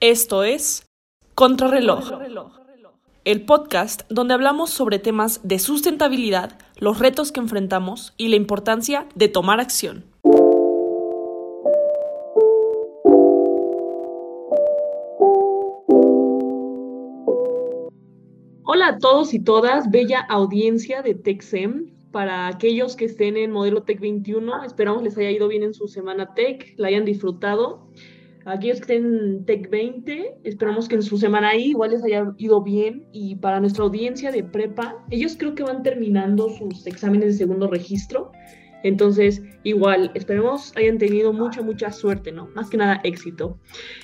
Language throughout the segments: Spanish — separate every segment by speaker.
Speaker 1: Esto es Contrarreloj, el podcast donde hablamos sobre temas de sustentabilidad, los retos que enfrentamos y la importancia de tomar acción. Hola a todos y todas, bella audiencia de TechSem. Para aquellos que estén en modelo Tech 21, esperamos les haya ido bien en su semana Tech, la hayan disfrutado aquellos que estén Tech 20, esperamos que en su semana ahí igual les haya ido bien. Y para nuestra audiencia de prepa, ellos creo que van terminando sus exámenes de segundo registro. Entonces, igual, esperemos hayan tenido mucha, mucha suerte, ¿no? Más que nada éxito.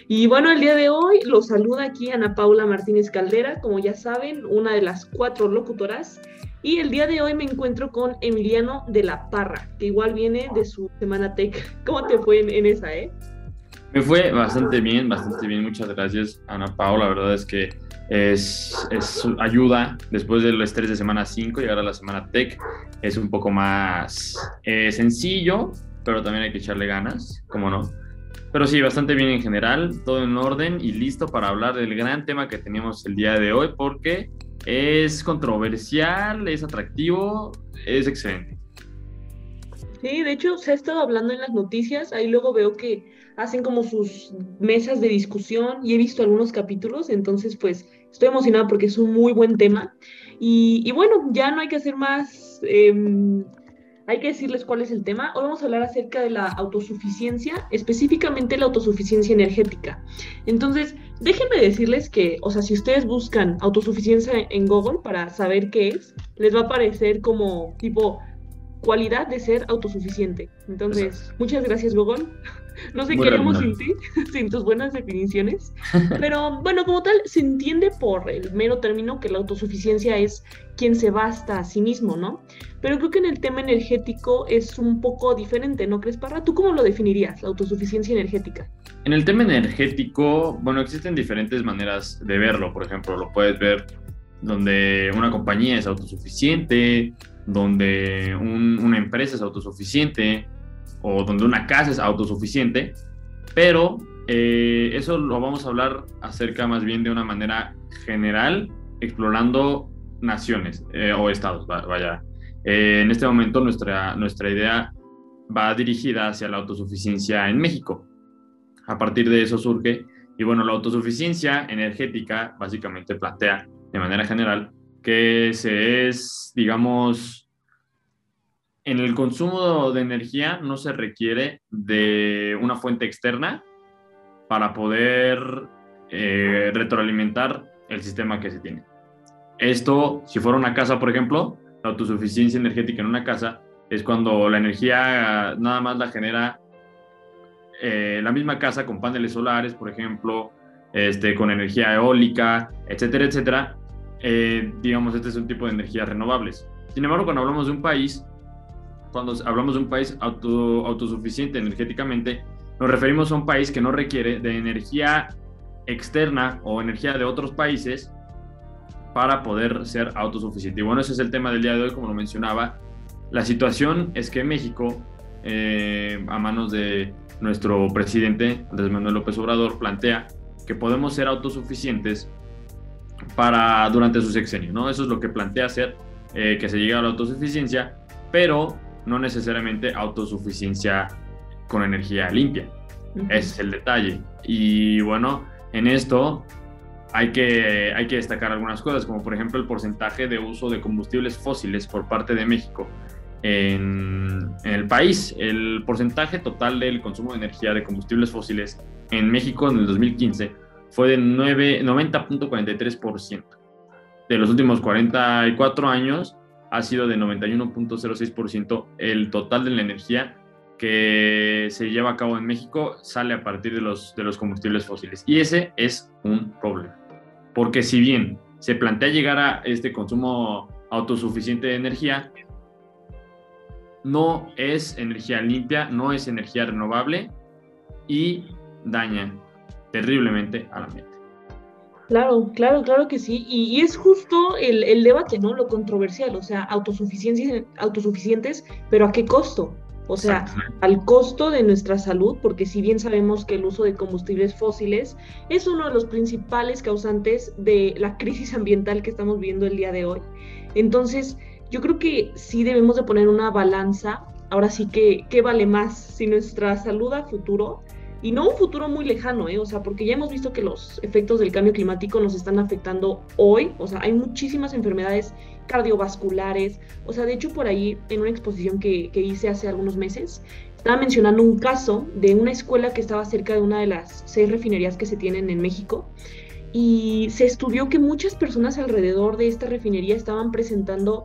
Speaker 1: Y bueno, el día de hoy los saluda aquí Ana Paula Martínez Caldera, como ya saben, una de las cuatro locutoras. Y el día de hoy me encuentro con Emiliano de la Parra, que igual viene de su semana tech. ¿Cómo te fue en, en esa, eh?
Speaker 2: Me fue bastante bien, bastante bien. Muchas gracias, Ana Paula. La verdad es que es, ayuda después del estrés de semana 5 llegar a la semana tech. Es un poco más eh, sencillo, pero también hay que echarle ganas, como no. Pero sí, bastante bien en general, todo en orden y listo para hablar del gran tema que teníamos el día de hoy, porque es controversial, es atractivo, es excelente.
Speaker 1: Sí, de hecho se ha estado hablando en las noticias, ahí luego veo que hacen como sus mesas de discusión y he visto algunos capítulos, entonces pues estoy emocionada porque es un muy buen tema. Y, bueno, ya no hay que hacer más, em, hay que decirles cuál es el tema. Hoy vamos a hablar acerca de la autosuficiencia, específicamente la autosuficiencia energética. Entonces, déjenme decirles que, o sea, si ustedes buscan autosuficiencia en Google para saber qué es, les va a aparecer como tipo cualidad de ser autosuficiente. Entonces, muchas gracias Google no sé qué haríamos sin ti, sin tus buenas definiciones. Pero bueno, como tal, se entiende por el mero término que la autosuficiencia es quien se basta a sí mismo, ¿no? Pero creo que en el tema energético es un poco diferente, ¿no crees, Parra? ¿Tú cómo lo definirías, la autosuficiencia energética?
Speaker 2: En el tema energético, bueno, existen diferentes maneras de verlo. Por ejemplo, lo puedes ver donde una compañía es autosuficiente, donde una empresa es autosuficiente, o donde una casa es autosuficiente, pero eh, eso lo vamos a hablar acerca más bien de una manera general, explorando naciones eh, o estados, vaya. Eh, en este momento nuestra, nuestra idea va dirigida hacia la autosuficiencia en México. A partir de eso surge, y bueno, la autosuficiencia energética básicamente plantea de manera general que se es, digamos, en el consumo de energía no se requiere de una fuente externa para poder eh, retroalimentar el sistema que se tiene. Esto, si fuera una casa, por ejemplo, la autosuficiencia energética en una casa es cuando la energía nada más la genera eh, la misma casa con paneles solares, por ejemplo, este, con energía eólica, etcétera, etcétera. Eh, digamos, este es un tipo de energías renovables. Sin embargo, cuando hablamos de un país, cuando hablamos de un país auto, autosuficiente energéticamente, nos referimos a un país que no requiere de energía externa o energía de otros países para poder ser autosuficiente. Y bueno, ese es el tema del día de hoy, como lo mencionaba. La situación es que México, eh, a manos de nuestro presidente Andrés Manuel López Obrador, plantea que podemos ser autosuficientes para durante su sexenio, ¿no? Eso es lo que plantea hacer, eh, que se llegue a la autosuficiencia, pero no necesariamente autosuficiencia con energía limpia. es el detalle. Y bueno, en esto hay que, hay que destacar algunas cosas, como por ejemplo el porcentaje de uso de combustibles fósiles por parte de México en, el país. El porcentaje total del consumo de energía de combustibles fósiles en México en el 2015 fue de 90.43%. De los últimos 44 años, ha sido de 91.06%. El total de la energía que se lleva a cabo en México sale a partir de los, de los combustibles fósiles. Y ese es un problema. Porque si bien se plantea llegar a este consumo autosuficiente de energía, no es energía limpia, no es energía renovable y daña terriblemente a la mente.
Speaker 1: Claro, claro, claro que sí. Y, es justo el, el, debate, ¿no? Lo controversial, o sea, autosuficiencias, autosuficientes, pero ¿a qué costo? o sea, al costo de nuestra salud, porque si bien sabemos que el uso de combustibles fósiles es uno de los principales causantes de la crisis ambiental que estamos viendo el día de hoy. Entonces, yo creo que sí debemos de poner una balanza, ahora sí que, ¿qué vale más? Si nuestra salud a futuro, y no un futuro muy lejano, ¿eh? o sea, porque ya hemos visto que los efectos del cambio climático nos están afectando hoy, o sea, hay muchísimas enfermedades cardiovasculares. O sea, de hecho, por ahí, en una exposición que, hice hace algunos meses, estaba mencionando un caso de una escuela que estaba cerca de una de las seis refinerías que se tienen en México. Y se estudió que muchas personas alrededor de esta refinería estaban presentando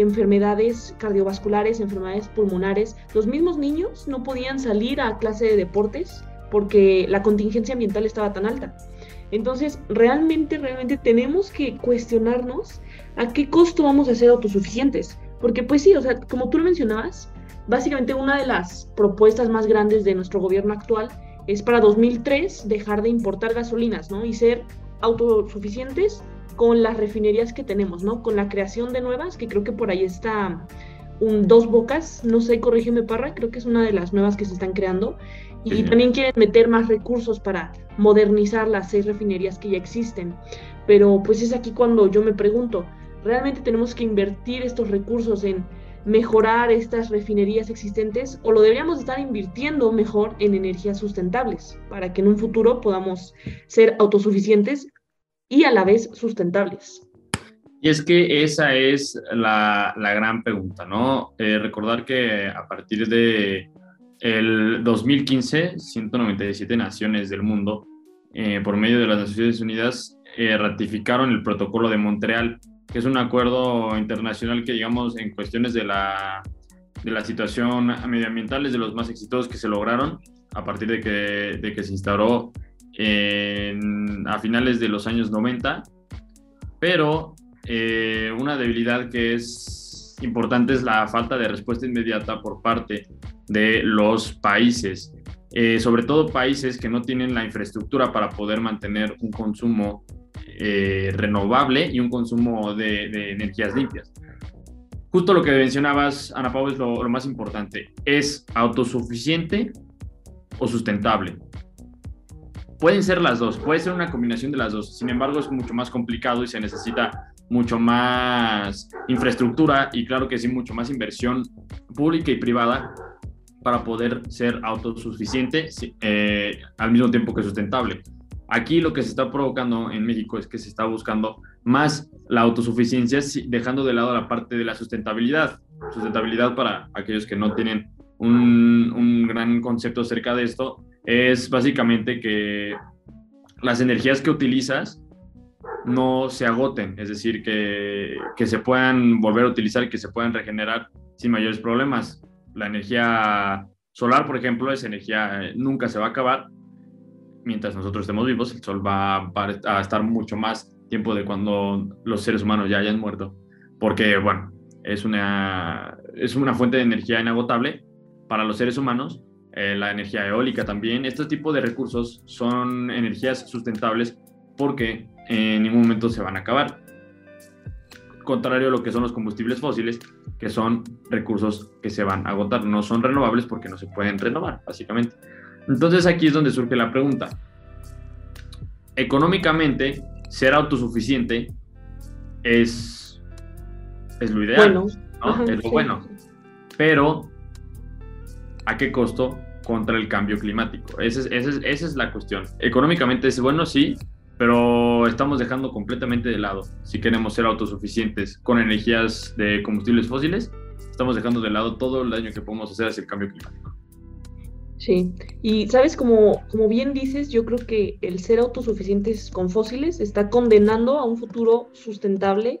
Speaker 1: enfermedades cardiovasculares, enfermedades pulmonares. Los mismos niños no podían salir a clase de deportes porque la contingencia ambiental estaba tan alta. Entonces, realmente, realmente tenemos que cuestionarnos a qué costo vamos a ser autosuficientes. Porque pues sí, o sea, como tú lo mencionabas, básicamente una de las propuestas más grandes de nuestro gobierno actual es para 2003 dejar de importar gasolinas, ¿no? Y ser autosuficientes con las refinerías que tenemos, ¿no? Con la creación de nuevas, que creo que por ahí está un Dos Bocas, no sé, corrígeme Parra, creo que es una de las nuevas que se están creando. Y también quieren meter más recursos para modernizar las seis refinerías que ya existen. Pero pues es aquí cuando yo me pregunto, ¿realmente tenemos que invertir estos recursos en mejorar estas refinerías existentes o lo deberíamos estar invirtiendo mejor en energías sustentables para que en un futuro podamos ser autosuficientes y a la vez sustentables?
Speaker 2: Y es que esa es la, la gran pregunta, ¿no? Eh, recordar que a partir de el 2015, 197 naciones del mundo, eh, por medio de las Naciones Unidas, eh, ratificaron el Protocolo de Montreal, que es un acuerdo internacional que, digamos, en cuestiones de la, de la situación medioambiental es de los más exitosos que se lograron a partir de que, de que se instauró a finales de los años 90, pero eh, una debilidad que es importante es la falta de respuesta inmediata por parte de los países, eh, sobre todo países que no tienen la infraestructura para poder mantener un consumo eh, renovable y un consumo de, energías limpias. Justo lo que mencionabas, Ana Pau, es lo, más importante. ¿Es autosuficiente o sustentable? Pueden ser las dos, puede ser una combinación de las dos. Sin embargo, es mucho más complicado y se necesita mucho más infraestructura y claro que sí, mucho más inversión pública y privada para poder ser autosuficiente eh, al mismo tiempo que sustentable. Aquí lo que se está provocando en México es que se está buscando más la autosuficiencia, dejando de lado la parte de la sustentabilidad. Sustentabilidad para aquellos que no tienen un, un gran concepto acerca de esto es básicamente que las energías que utilizas no se agoten, es decir, que, que, se puedan volver a utilizar que se puedan regenerar sin mayores problemas. La energía solar, por ejemplo, es energía, eh, nunca se va a acabar. Mientras nosotros estemos vivos, el sol va, a estar mucho más tiempo de cuando los seres humanos ya hayan muerto. Porque, bueno, es una, es una fuente de energía inagotable para los seres humanos. Eh, la energía eólica también. Este tipo de recursos son energías sustentables porque en ningún momento se van a acabar. Contrario a lo que son los combustibles fósiles, que son recursos que se van a agotar, no son renovables porque no se pueden renovar, básicamente. Entonces aquí es donde surge la pregunta. Económicamente, ser autosuficiente es, es lo ideal, ¿no? es lo bueno. Pero, ¿a qué costo contra el cambio climático? Esa es, esa es, es la cuestión. Económicamente es bueno, sí, pero estamos dejando completamente de lado, si queremos ser autosuficientes con energías de combustibles fósiles, estamos dejando de lado todo el daño que podemos hacer hacia el cambio climático.
Speaker 1: Sí, y sabes, como, como bien dices, yo creo que el ser autosuficientes con fósiles está condenando a un futuro sustentable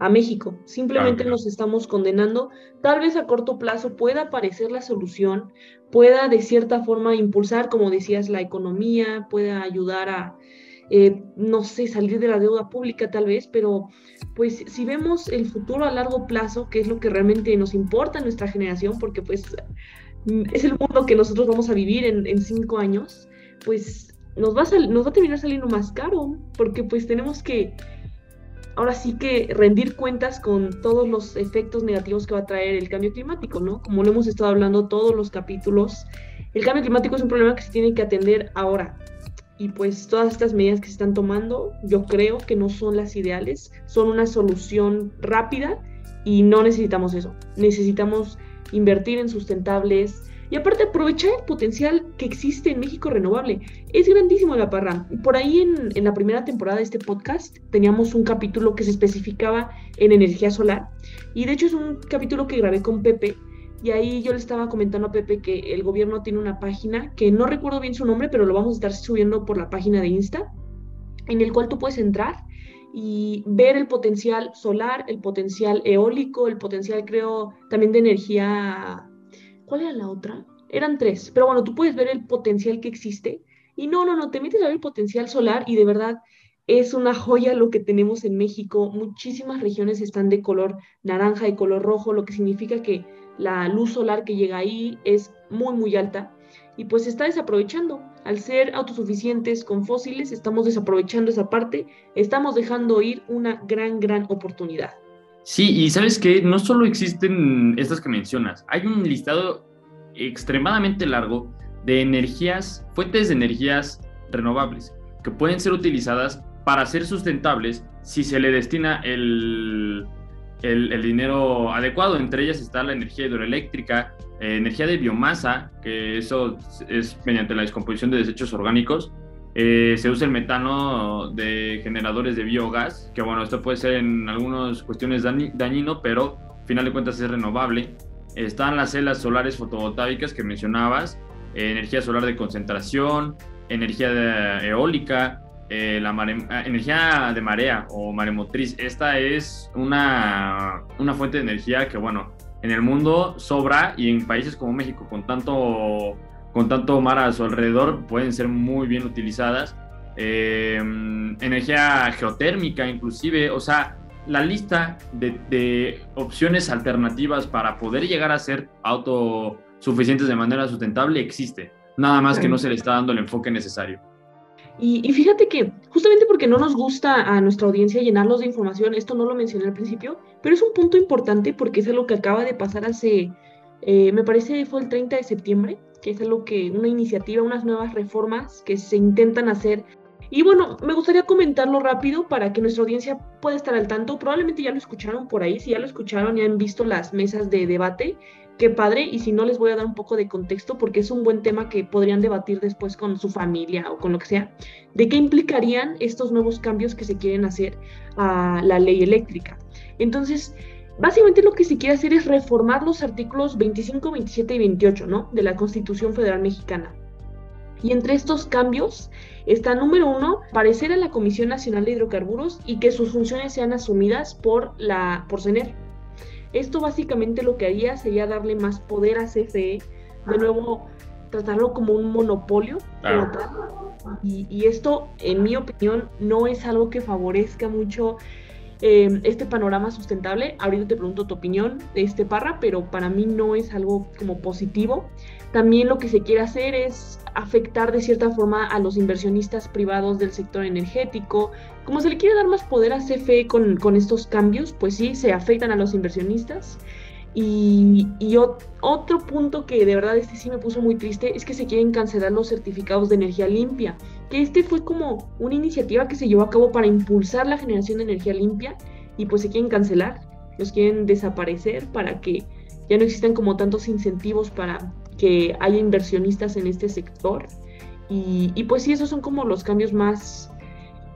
Speaker 1: a México. Simplemente nos estamos condenando. Tal vez a corto plazo pueda aparecer la solución, pueda de cierta forma impulsar, como decías, la economía, pueda ayudar a, eh, no sé, salir de la deuda pública tal vez, pero pues si vemos el futuro a largo plazo, que es lo que realmente nos importa a nuestra generación, porque pues mm, es el mundo que nosotros vamos a vivir en, cinco años, pues nos va, a nos va a terminar saliendo más caro, porque pues tenemos que ahora sí que rendir cuentas con todos los efectos negativos que va a traer el cambio climático, ¿no? Como lo hemos estado hablando todos los capítulos, el cambio climático es un problema que se tiene que atender ahora. Y pues todas estas medidas que se están tomando, yo creo que no son las ideales, son una solución rápida y no necesitamos eso. Necesitamos invertir en sustentables, y aparte aprovechar el potencial que existe en México renovable. Es grandísimo la parra. Por ahí en, en, la primera temporada de este podcast teníamos un capítulo que se especificaba en energía solar. Y de hecho es un capítulo que grabé con Pepe. Y ahí yo le estaba comentando a Pepe que el gobierno tiene una página, que no recuerdo bien su nombre, pero lo vamos a estar subiendo por la página de Insta, en el cual tú puedes entrar y ver el potencial solar, el potencial eólico, el potencial creo también de energía ¿Cuál era la otra? Eran tres, pero bueno, tú puedes ver el potencial que existe. Y no, no, no, te metes a ver el potencial solar y de verdad es una joya lo que tenemos en México. Muchísimas regiones están de color naranja y color rojo, lo que significa que la luz solar que llega ahí es muy, muy alta y pues se está desaprovechando. Al ser autosuficientes con fósiles, estamos desaprovechando esa parte, estamos dejando ir una gran, gran oportunidad.
Speaker 2: Sí, y sabes que no solo existen estas que mencionas, hay un listado extremadamente largo de energías, fuentes de energías renovables que pueden ser utilizadas para ser sustentables si se le destina el, el, dinero adecuado. Entre ellas está la energía hidroeléctrica, eh, energía de biomasa, que eso es mediante la descomposición de desechos orgánicos, eh, se usa el metano de generadores de biogás, que bueno, esto puede ser en algunas cuestiones dañino, pero al final de cuentas es renovable. Están las celdas solares fotovoltaicas que mencionabas, eh, energía solar de concentración, energía eólica, eh, la ah, energía de marea o maremotriz. Esta es una, una fuente de energía que, bueno, en el mundo sobra y en países como México, con tanto con tanto mar a su alrededor pueden ser muy bien utilizadas. Eh, energía geotérmica inclusive, o sea, la lista de, opciones alternativas para poder llegar a ser autosuficientes de manera sustentable existe, nada más que no se le está dando el enfoque necesario.
Speaker 1: Y, y, fíjate que justamente porque no nos gusta a nuestra audiencia llenarlos de información, esto no lo mencioné al principio, pero es un punto importante porque es algo que acaba de pasar hace, eh, me parece fue el 30 de septiembre, que es algo que, una iniciativa, unas nuevas reformas que se intentan hacer. Y bueno, me gustaría comentarlo rápido para que nuestra audiencia pueda estar al tanto. Probablemente ya lo escucharon por ahí, si ya lo escucharon y han visto las mesas de debate, qué padre. Y si no, les voy a dar un poco de contexto porque es un buen tema que podrían debatir después con su familia o con lo que sea, de qué implicarían estos nuevos cambios que se quieren hacer a la ley eléctrica. Entonces, básicamente lo que se quiere hacer es reformar los artículos 25, 27 y 28 ¿no? de la Constitución Federal Mexicana. Y entre estos cambios está, número uno, parecer a la Comisión Nacional de Hidrocarburos y que sus funciones sean asumidas por la por CENER. Esto básicamente lo que haría sería darle más poder a CFE, de nuevo tratarlo como un monopolio. Y, y, esto, en mi opinión, no es algo que favorezca mucho Em, este panorama sustentable. Ahorita te pregunto tu opinión de este parra, pero para mí no es algo como positivo. También lo que se quiere hacer es afectar de cierta forma a los inversionistas privados del sector energético. Como se le quiere dar más poder a CFE con, con estos cambios, pues sí, se afectan a los inversionistas. Y, otro punto que de verdad este sí me puso muy triste es que se quieren cancelar los certificados de energía limpia, que este fue como una iniciativa que se llevó a cabo para impulsar la generación de energía limpia y pues se quieren cancelar, los quieren desaparecer para que ya no existan como tantos incentivos para que haya inversionistas en este sector. Y, pues sí, esos son como los cambios más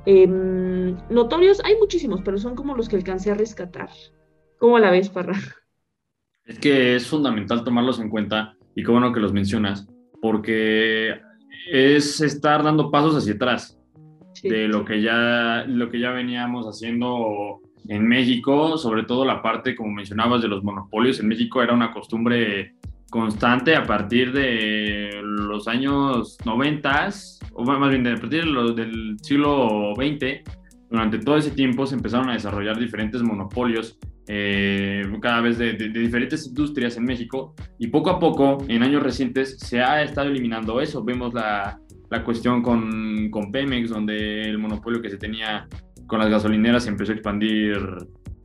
Speaker 1: em, notorios. Hay muchísimos, pero son como los que alcancé a rescatar. ¿Cómo la ves, Parra?
Speaker 2: Es que es fundamental tomarlos en cuenta y qué bueno que los mencionas, porque es estar dando pasos hacia atrás de lo que, ya, lo que ya veníamos haciendo en México, sobre todo la parte, como mencionabas, de los monopolios. En México era una costumbre constante a partir de los años 90, o más bien a partir del siglo XX, durante todo ese tiempo se empezaron a desarrollar diferentes monopolios eh, cada vez de, diferentes industrias en México. Y poco a poco, en años recientes, se ha estado eliminando eso. Vemos la, la cuestión con, con, Pemex, donde el monopolio que se tenía con las gasolineras se empezó a expandir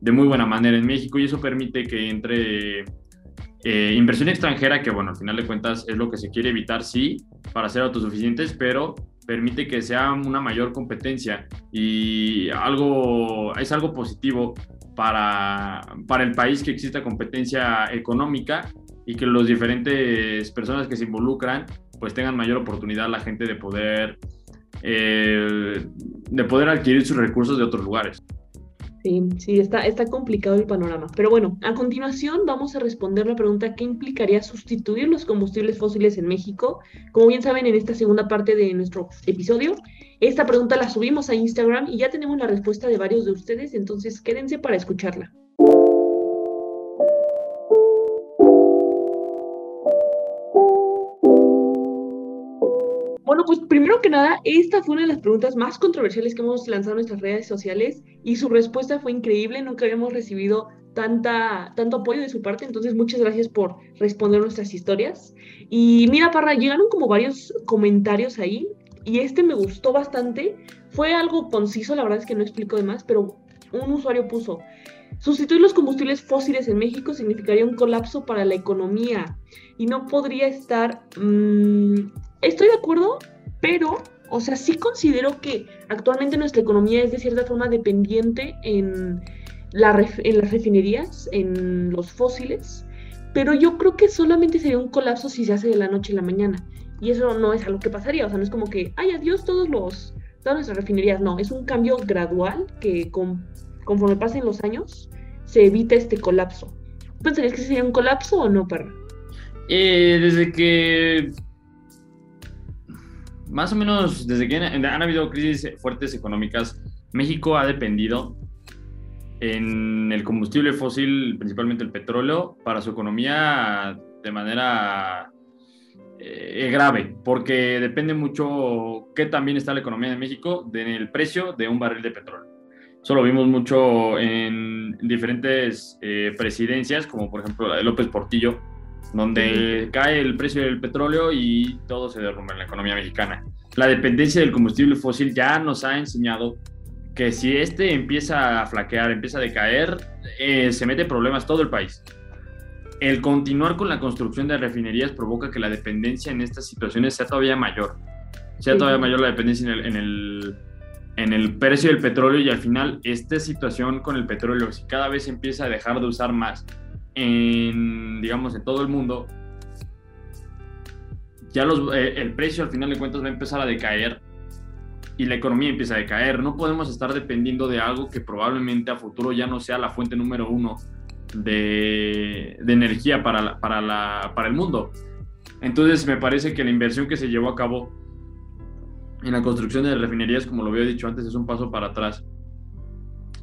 Speaker 2: de muy buena manera en México. Y eso permite que entre eh, inversión extranjera, que bueno, al final de cuentas es lo que se quiere evitar, sí, para ser autosuficientes, pero permite que sea una mayor competencia. Y algo, es algo positivo para, para el país que exista competencia económica y que los diferentes personas que se involucran pues tengan mayor oportunidad la gente de poder eh, de poder adquirir sus recursos de otros lugares.
Speaker 1: Sí, sí, está, está complicado el panorama. Pero bueno, a continuación vamos a responder la pregunta ¿qué implicaría sustituir los combustibles fósiles en México? Como bien saben, en esta segunda parte de nuestro episodio, esta pregunta la subimos a Instagram y ya tenemos la respuesta de varios de ustedes, entonces quédense para escucharla. Pues primero que nada, esta fue una de las preguntas más controversiales que hemos lanzado en nuestras redes sociales y su respuesta fue increíble. Nunca habíamos recibido tanta, tanto apoyo de su parte, entonces muchas gracias por responder nuestras historias. Y mira, Parra, llegaron como varios comentarios ahí y este me gustó bastante. Fue algo conciso, la verdad es que no explico de más, pero un usuario puso, sustituir los combustibles fósiles en México significaría un colapso para la economía y no podría estar mm, estoy de acuerdo, pero, o sea, sí considero que actualmente nuestra economía es de cierta forma dependiente en, la en las refinerías, en los fósiles, pero yo creo que solamente sería un colapso si se hace de la noche a la mañana. Y eso no es algo que pasaría, o sea, no es como que, ay, adiós todos los, todas nuestras refinerías, no, es un cambio gradual que conforme pasen los años se evita este colapso. ¿Pensarías que sería un colapso o no, perra?
Speaker 2: Eh, desde que más o menos desde que han, habido crisis fuertes económicas, México ha dependido en el combustible fósil, principalmente el petróleo, para su economía de manera eh, grave, porque depende mucho qué también está la economía de México del precio de un barril de petróleo. Eso lo vimos mucho en diferentes eh, presidencias, como por ejemplo López Portillo, donde cae el precio del petróleo y todo se derrumba en la economía mexicana. La dependencia del combustible fósil ya nos ha enseñado que si este empieza a flaquear, empieza a decaer, eh, se mete problemas todo el país. El continuar con la construcción de refinerías provoca que la dependencia en estas situaciones sea todavía mayor. Sea todavía mayor la dependencia en el, en el, en el precio del petróleo y al final esta situación con el petróleo, si cada vez empieza a dejar de usar más, en, digamos, en todo el mundo, ya eh, el precio al final de cuentas va a empezar a decaer y la economía empieza a decaer. No podemos estar dependiendo de algo que probablemente a futuro ya no sea la fuente número uno de, de energía para, para, la, para el mundo. Entonces me parece que la inversión que se llevó a cabo en la construcción de refinerías, como lo había dicho antes, es un paso para atrás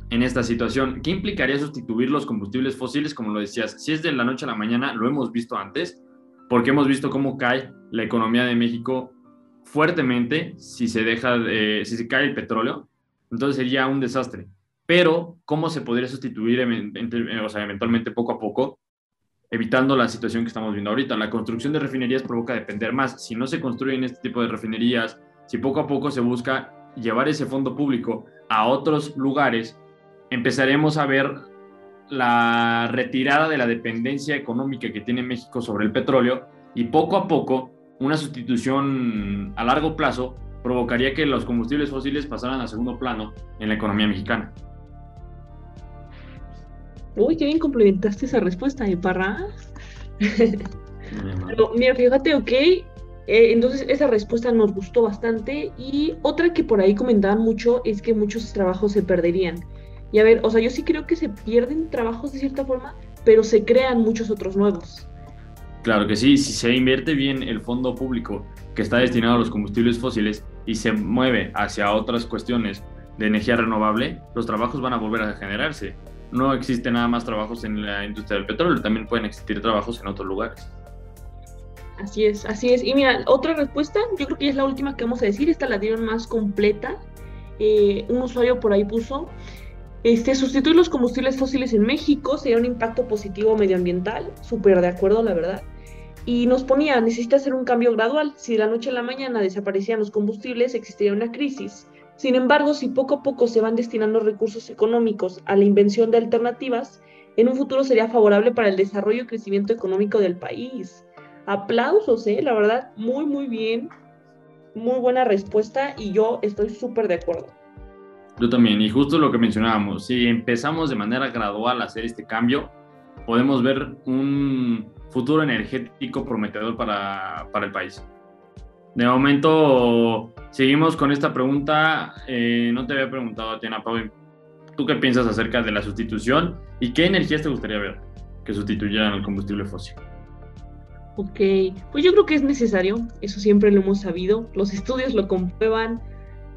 Speaker 2: en esta situación. ¿Qué implicaría sustituir los combustibles fósiles, como lo decías? Si es de la noche a la mañana, lo hemos visto antes, porque hemos visto cómo cae la economía de México fuertemente si se deja, si se cae el petróleo, entonces sería un desastre. Pero, ¿cómo se podría sustituir o sea, eventualmente poco a poco, evitando la situación que estamos viendo ahorita? La construcción de refinerías provoca depender más. Si no se construyen este tipo de refinerías, si poco a poco se busca llevar ese fondo público a otros lugares, empezaremos a ver la retirada de la dependencia económica que tiene México sobre el petróleo y poco a poco una sustitución a largo plazo provocaría que los combustibles fósiles pasaran a segundo plano en la economía mexicana.
Speaker 1: Uy, qué bien complementaste esa respuesta, ¿eh, Parra? Pero mira, fíjate, ok, eh, entonces esa respuesta nos gustó bastante y otra que por ahí comentaban mucho es que muchos trabajos se perderían. Y a ver, o sea, yo sí creo que se pierden trabajos de cierta forma, pero se crean muchos otros nuevos.
Speaker 2: Claro que sí, si se invierte bien el fondo público que está destinado a los combustibles fósiles y se mueve hacia otras cuestiones de energía renovable, los trabajos van a volver a generarse. No existen nada más trabajos en la industria del petróleo, también pueden existir trabajos en otros lugares.
Speaker 1: Así es, así es. Y mira, otra respuesta, yo creo que es la última que vamos a decir, esta la dieron más completa. Eh, un usuario por ahí puso, este, sustituir los combustibles fósiles en México sería un impacto positivo medioambiental, súper de acuerdo, la verdad. Y nos ponía, necesita hacer un cambio gradual. Si de la noche a la mañana desaparecían los combustibles, existiría una crisis. Sin embargo, si poco a poco se van destinando recursos económicos a la invención de alternativas, en un futuro sería favorable para el desarrollo y crecimiento económico del país. Aplausos, ¿eh? La verdad, muy, muy bien. Muy buena respuesta y yo estoy súper de acuerdo.
Speaker 2: Yo también, y justo lo que mencionábamos, si empezamos de manera gradual a hacer este cambio, podemos ver un futuro energético prometedor para, para el país. De momento, seguimos con esta pregunta. Eh, no te había preguntado a ti, Ana Pau, ¿tú qué piensas acerca de la sustitución y qué energías te gustaría ver que sustituyeran el combustible fósil?
Speaker 1: Ok, pues yo creo que es necesario, eso siempre lo hemos sabido, los estudios lo comprueban.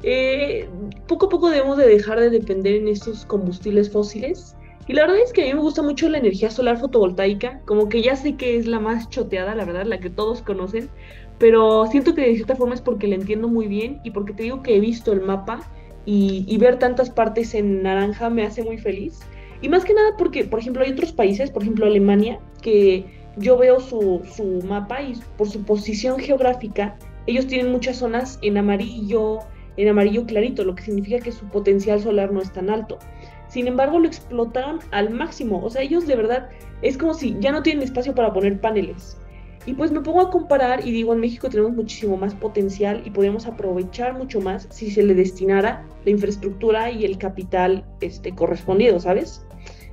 Speaker 1: Eh, poco a poco debemos de dejar de depender en estos combustibles fósiles. Y la verdad es que a mí me gusta mucho la energía solar fotovoltaica, como que ya sé que es la más choteada, la verdad, la que todos conocen, pero siento que de cierta forma es porque la entiendo muy bien y porque te digo que he visto el mapa y, y ver tantas partes en naranja me hace muy feliz. Y más que nada porque, por ejemplo, hay otros países, por ejemplo Alemania, que yo veo su, su mapa y por su posición geográfica, ellos tienen muchas zonas en amarillo, en amarillo clarito, lo que significa que su potencial solar no es tan alto. Sin embargo, lo explotaron al máximo. O sea, ellos de verdad es como si ya no tienen espacio para poner paneles. Y pues me pongo a comparar y digo, en México tenemos muchísimo más potencial y podemos aprovechar mucho más si se le destinara la infraestructura y el capital este, correspondido, ¿sabes?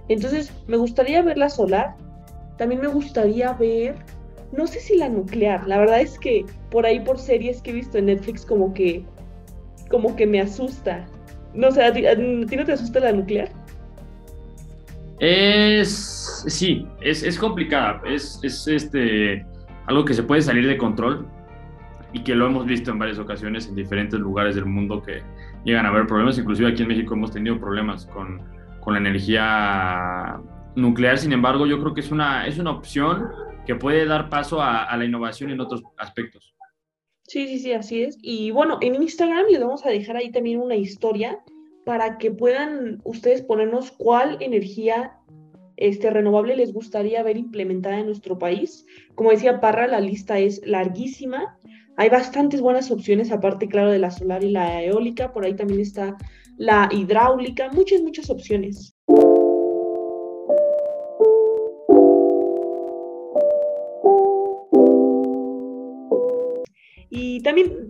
Speaker 1: Entonces, me gustaría ver la solar, también me gustaría ver, no sé si la nuclear, la verdad es que por ahí por series que he visto en Netflix como que, como que me asusta. No sé, ¿a ti, no te asusta la nuclear?
Speaker 2: Es, sí, es, es complicada, es, es este, algo que se puede salir de control y que lo hemos visto en varias ocasiones en diferentes lugares del mundo que llegan a haber problemas, inclusive aquí en México hemos tenido problemas con, con la energía nuclear, sin embargo, yo creo que es una, es una opción que puede dar paso a, la innovación en otros aspectos.
Speaker 1: Sí, sí, sí, así es. Y bueno, en Instagram les vamos a dejar ahí también una historia para que puedan ustedes ponernos cuál energía este, renovable les gustaría ver implementada en nuestro país. Como decía Parra, la lista es larguísima. Hay bastantes buenas opciones, aparte, claro, de la solar y la eólica. Por ahí también está la hidráulica, muchas, muchas opciones. También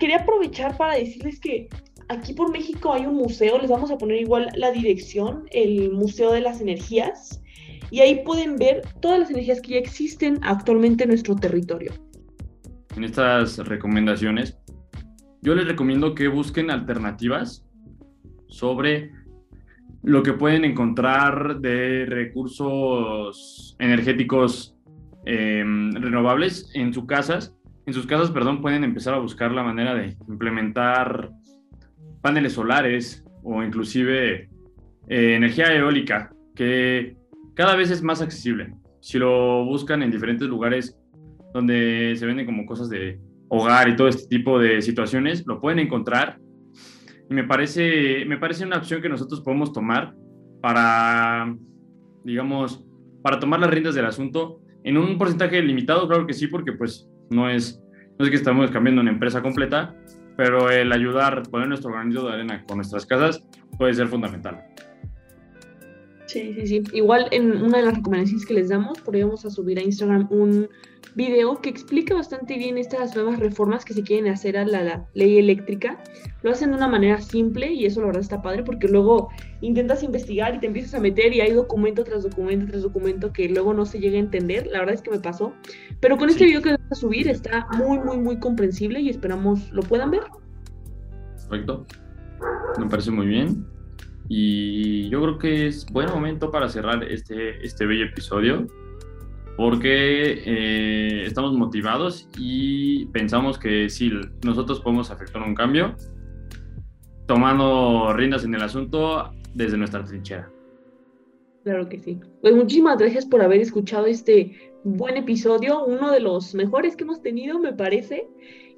Speaker 1: quería aprovechar para decirles que aquí por México hay un museo, les vamos a poner igual la dirección, el Museo de las Energías, y ahí pueden ver todas las energías que ya existen actualmente en nuestro territorio.
Speaker 2: En estas recomendaciones, yo les recomiendo que busquen alternativas sobre lo que pueden encontrar de recursos energéticos em, renovables en sus casas en sus casas, perdón, pueden empezar a buscar la manera de implementar paneles solares o inclusive eh, energía eólica, que cada vez es más accesible. Si lo buscan en diferentes lugares donde se venden como cosas de hogar y todo este tipo de situaciones, lo pueden encontrar. Y me parece, me parece una opción que nosotros podemos tomar para, digamos, para tomar las riendas del asunto en un porcentaje limitado, claro que sí, porque pues no es, no es que estamos cambiando una empresa completa, pero el ayudar, poner nuestro granito de arena con nuestras casas puede ser fundamental.
Speaker 1: Sí, sí, sí. Igual en una de las recomendaciones que les damos, podríamos a subir a Instagram un video que explica bastante bien estas nuevas reformas que se quieren hacer a la, ley eléctrica. Lo hacen de una manera simple y eso la verdad está padre porque luego intentas investigar y te empiezas a meter y hay documento tras documento tras documento que luego no se llega a entender. La verdad es que me pasó. Pero con este video que vamos a subir está muy, muy, muy comprensible y esperamos lo puedan ver.
Speaker 2: Perfecto. Me parece muy bien. Y yo creo que es buen momento para cerrar este, este bello episodio porque eh, estamos motivados y pensamos que sí, nosotros podemos afectar un cambio tomando riendas en el asunto desde nuestra trinchera.
Speaker 1: Claro que sí. Pues muchísimas gracias por haber escuchado este buen episodio, uno de los mejores que hemos tenido, me parece,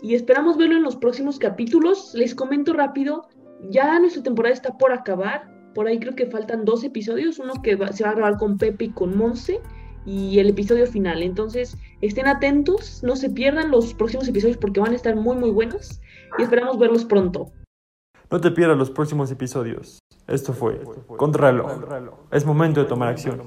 Speaker 1: y esperamos verlo en los próximos capítulos. Les comento rápido, ya nuestra temporada está por acabar. Por ahí creo que faltan dos episodios, uno que se va a grabar con Pepe y con Monse y el episodio final. Entonces, estén atentos, no se pierdan los próximos episodios porque van a estar muy muy buenos y esperamos verlos pronto.
Speaker 3: No te pierdas los próximos episodios. Esto fue Contrarreloj. Es momento de tomar acción.